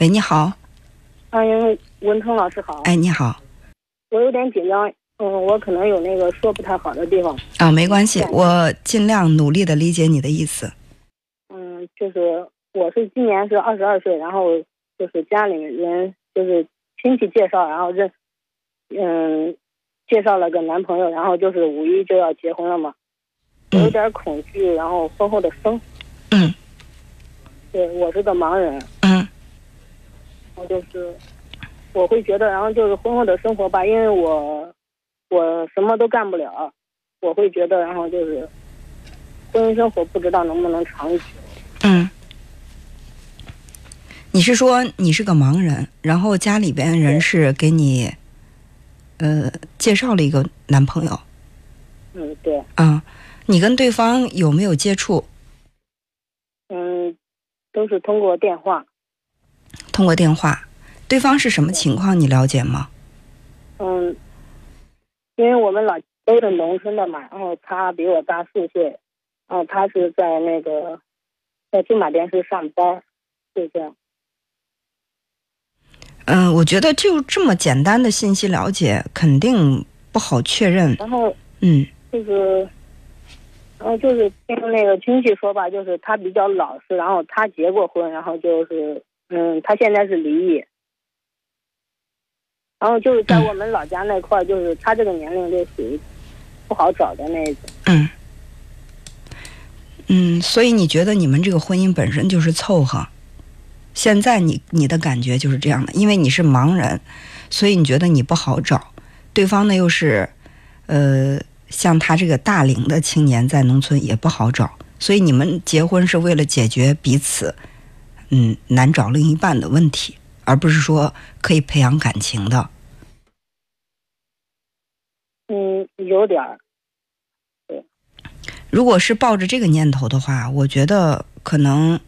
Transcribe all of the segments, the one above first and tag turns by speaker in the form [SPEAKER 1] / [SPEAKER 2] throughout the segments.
[SPEAKER 1] 喂，你好。
[SPEAKER 2] 欢迎，文通老师好。
[SPEAKER 1] 哎，你好。
[SPEAKER 2] 我有点紧张，嗯，我可能有那个说不太好的地方。
[SPEAKER 1] 啊，没关系，我尽量努力的理解你的意思。
[SPEAKER 2] 嗯，就是我是今年是二十二岁，然后就是家里人就是亲戚介绍，然后认，嗯，介绍了个男朋友，然后就是五一就要结婚了嘛，有点恐惧，然后婚后的生。
[SPEAKER 1] 嗯。
[SPEAKER 2] 对，我是个盲人。
[SPEAKER 1] 嗯。
[SPEAKER 2] 我就是，我会觉得，然后就是婚后的生活吧，因为我我什么都干不了，我会觉得，然后就是婚姻生活不知道能不能长久。
[SPEAKER 1] 嗯。你是说你是个盲人，然后家里边人是给你呃介绍了一个男朋友？
[SPEAKER 2] 嗯，对。
[SPEAKER 1] 啊，你跟对方有没有接触？
[SPEAKER 2] 嗯，都是通过电话。
[SPEAKER 1] 通过电话，对方是什么情况？你了解吗？
[SPEAKER 2] 嗯，因为我们老都是农村的嘛，然后他比我大四岁，然后他是在那个在金马电视上班，就这样。
[SPEAKER 1] 嗯，我觉得就这么简单的信息了解，肯定不好确认。
[SPEAKER 2] 然后，
[SPEAKER 1] 嗯，
[SPEAKER 2] 就是，然后就是听那个亲戚说吧，就是他比较老实，然后他结过婚，然后就是。嗯，他现在是离异，然后就是在我们老家那块儿，就是他这个年龄就属于不好找的那一种。
[SPEAKER 1] 嗯，嗯，所以你觉得你们这个婚姻本身就是凑合？现在你你的感觉就是这样的，因为你是盲人，所以你觉得你不好找。对方呢又是，呃，像他这个大龄的青年在农村也不好找，所以你们结婚是为了解决彼此。嗯，难找另一半的问题，而不是说可以培养感情的。
[SPEAKER 2] 嗯，有点儿。对。
[SPEAKER 1] 如果是抱着这个念头的话，我觉得可能，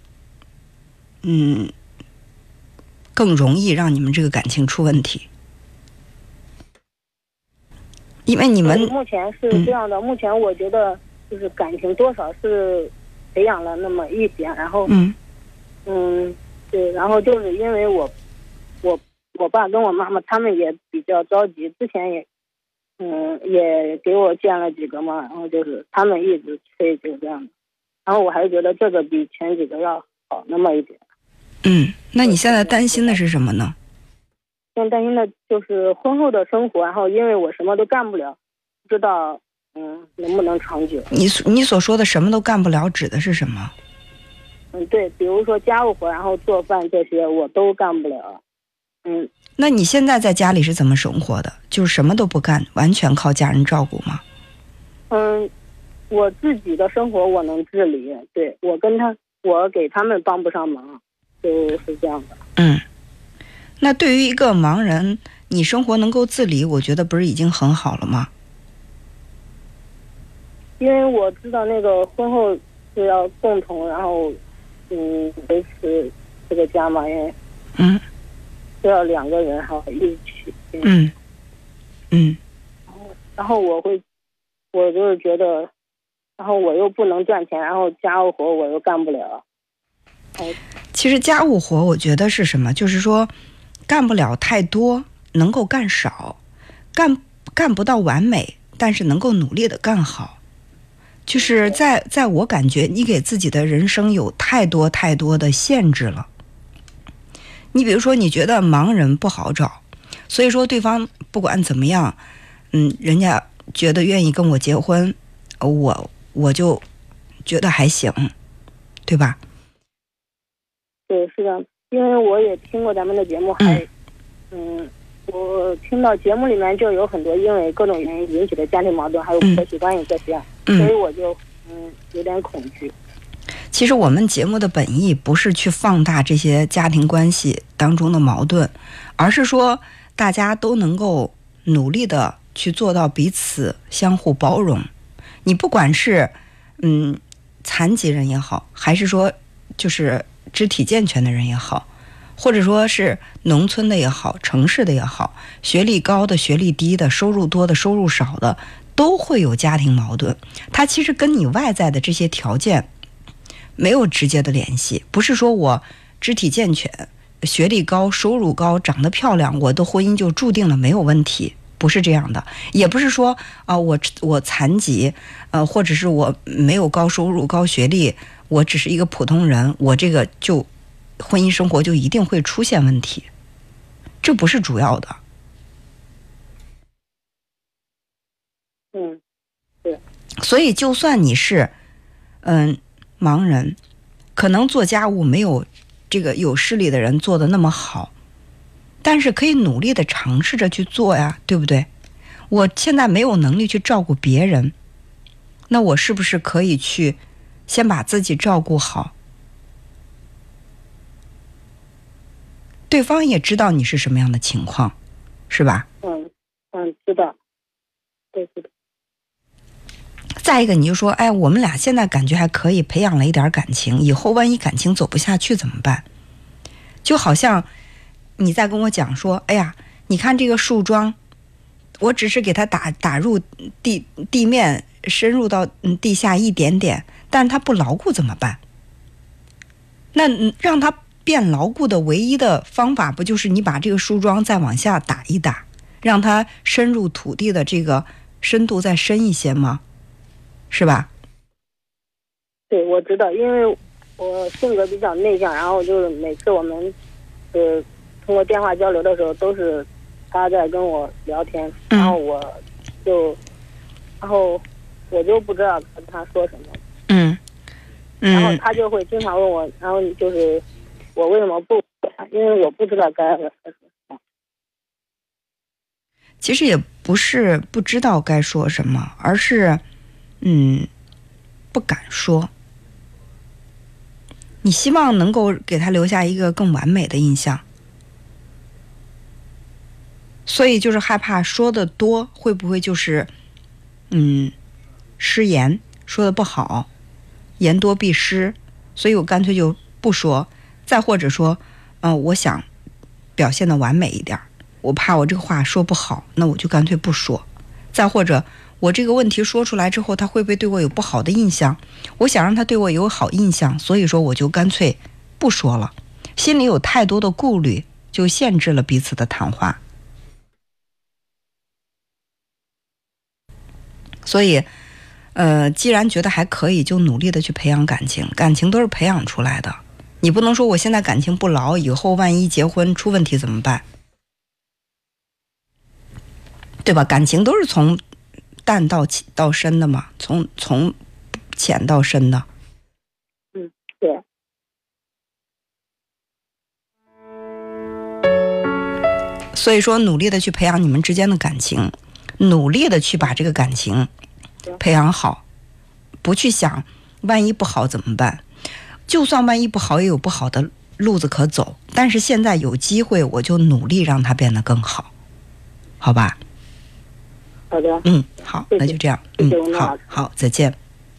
[SPEAKER 1] 嗯，更容易让你们这个感情出问题。因为你们
[SPEAKER 2] 目前是这样的，目前我觉得就是感情多少是培养了那么一点，然后
[SPEAKER 1] 嗯。
[SPEAKER 2] 嗯，对，然后就是因为我，我我爸跟我妈妈他们也比较着急，之前也，嗯，也给我建了几个嘛，然后就是他们一直催，就这样然后我还是觉得这个比前几个要好那么一点。
[SPEAKER 1] 嗯，那你现在担心的是什么呢？
[SPEAKER 2] 现在担心的就是婚后的生活，然后因为我什么都干不了，不知道嗯能不能长久。
[SPEAKER 1] 你你所说的什么都干不了，指的是什么？
[SPEAKER 2] 嗯，对，比如说家务活，然后做饭这些我都干不了。嗯，
[SPEAKER 1] 那你现在在家里是怎么生活的？就是什么都不干，完全靠家人照顾吗？
[SPEAKER 2] 嗯，我自己的生活我能自理，对我跟他，我给他们帮不上忙，就是这样的。
[SPEAKER 1] 嗯，那对于一个盲人，你生活能够自理，我觉得不是已经很好了吗？
[SPEAKER 2] 因为我知道那个婚后是要共同，然后。嗯，维持这个家嘛，因为
[SPEAKER 1] 嗯，
[SPEAKER 2] 都要两个人哈一起。
[SPEAKER 1] 嗯嗯。
[SPEAKER 2] 然后，然后我会，我就是觉得，然后我又不能赚钱，然后家务活我又干不了。
[SPEAKER 1] 其实家务活，我觉得是什么？就是说，干不了太多，能够干少，干干不到完美，但是能够努力的干好。就是在在我感觉，你给自己的人生有太多太多的限制了。你比如说，你觉得盲人不好找，所以说对方不管怎么样，嗯，人家觉得愿意跟我结婚，我我就觉得还行，对吧？
[SPEAKER 2] 对，是的，因为我也听过咱们的节目，还嗯。我听到节目里面就有很多因为各种原因引起的家庭矛盾，还有婆媳关系这些，所以我就嗯有点恐惧。
[SPEAKER 1] 其实我们节目的本意不是去放大这些家庭关系当中的矛盾，而是说大家都能够努力的去做到彼此相互包容。你不管是嗯残疾人也好，还是说就是肢体健全的人也好。或者说是农村的也好，城市的也好，学历高的、学历低的，收入多的、收入少的，都会有家庭矛盾。它其实跟你外在的这些条件没有直接的联系。不是说我肢体健全，学历高、收入高、长得漂亮，我的婚姻就注定了没有问题。不是这样的，也不是说啊，我我残疾，呃，或者是我没有高收入、高学历，我只是一个普通人，我这个就婚姻生活就一定会出现问题，这不是主要的。
[SPEAKER 2] 嗯，对。
[SPEAKER 1] 所以，就算你是嗯盲人，可能做家务没有这个有视力的人做的那么好。但是可以努力的尝试着去做呀，对不对？我现在没有能力去照顾别人，那我是不是可以去先把自己照顾好？对方也知道你是什么样的情况，是吧？
[SPEAKER 2] 嗯嗯，知道。对对。
[SPEAKER 1] 再一个，你就说，哎，我们俩现在感觉还可以，培养了一点感情，以后万一感情走不下去怎么办？就好像。你在跟我讲说，哎呀，你看这个树桩，我只是给它打打入地地面，深入到地下一点点，但它不牢固怎么办？那让它变牢固的唯一的方法，不就是你把这个树桩再往下打一打，让它深入土地的这个深度再深一些吗？是吧？
[SPEAKER 2] 对，我知道，因为我性格比较内向，然后就是每次我们呃。通过电话交流的时候，都是他在跟我聊天，然后我就，然后我就不知道跟他说什么。
[SPEAKER 1] 嗯，
[SPEAKER 2] 然后他就会经常问我，然后就是我为什么不？因为我不知道该说什么。
[SPEAKER 1] 其实也不是不知道该说什么，而是嗯不敢说。你希望能够给他留下一个更完美的印象。所以就是害怕说的多，会不会就是，嗯，失言说的不好，言多必失，所以我干脆就不说。再或者说，嗯，我想表现的完美一点，我怕我这个话说不好，那我就干脆不说。再或者，我这个问题说出来之后，他会不会对我有不好的印象？我想让他对我有好印象，所以说我就干脆不说了。心里有太多的顾虑，就限制了彼此的谈话。所以，呃，既然觉得还可以，就努力的去培养感情。感情都是培养出来的，你不能说我现在感情不牢，以后万一结婚出问题怎么办？对吧？感情都是从淡到浅到深的嘛，从从浅到深的。
[SPEAKER 2] 嗯，对。
[SPEAKER 1] 所以说，努力的去培养你们之间的感情。努力的去把这个感情培养好，不去想万一不好怎么办。就算万一不好，也有不好的路子可走。但是现在有机会，我就努力让它变得更好，好吧？
[SPEAKER 2] 好的。
[SPEAKER 1] 嗯，好，那就这样。
[SPEAKER 2] 嗯，
[SPEAKER 1] 好好，再见。